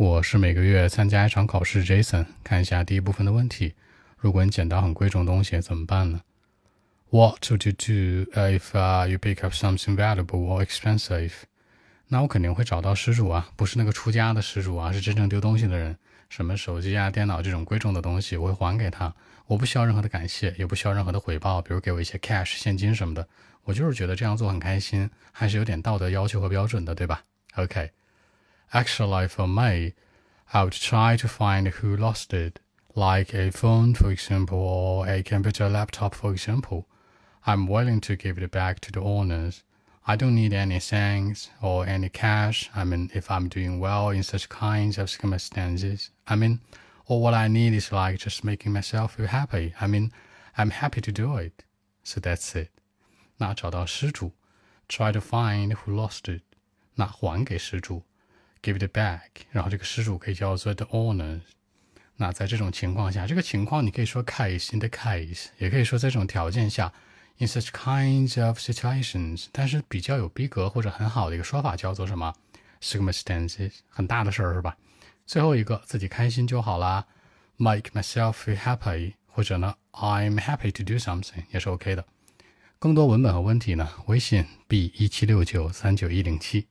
我是每个月参加一场考试，Jason。看一下第一部分的问题：如果你捡到很贵重东西怎么办呢？What would you do if you pick up something valuable or expensive？那我肯定会找到失主啊，不是那个出家的失主啊，是真正丢东西的人。什么手机啊、电脑这种贵重的东西，我会还给他。我不需要任何的感谢，也不需要任何的回报，比如给我一些 cash 现金什么的。我就是觉得这样做很开心，还是有点道德要求和标准的，对吧？OK。Actually, for me, I would try to find who lost it, like a phone, for example, or a computer laptop, for example. I'm willing to give it back to the owners. I don't need any thanks or any cash. I mean, if I'm doing well in such kinds of circumstances, I mean, all what I need is like just making myself feel happy. I mean, I'm happy to do it. So that's it. 那找到失主，try to find who lost it，那还给失主。 Give it back，然后这个失主可以叫做 the owner。那在这种情况下，这个情况你可以说 case in the case，也可以说在这种条件下 in such kinds of situations。但是比较有逼格或者很好的一个说法叫做什么 circumstances，很大的事儿是吧？最后一个自己开心就好啦，make myself feel happy，或者呢 I'm happy to do something 也是 OK 的。更多文本和问题呢，微信 b 一七六九三九一零七。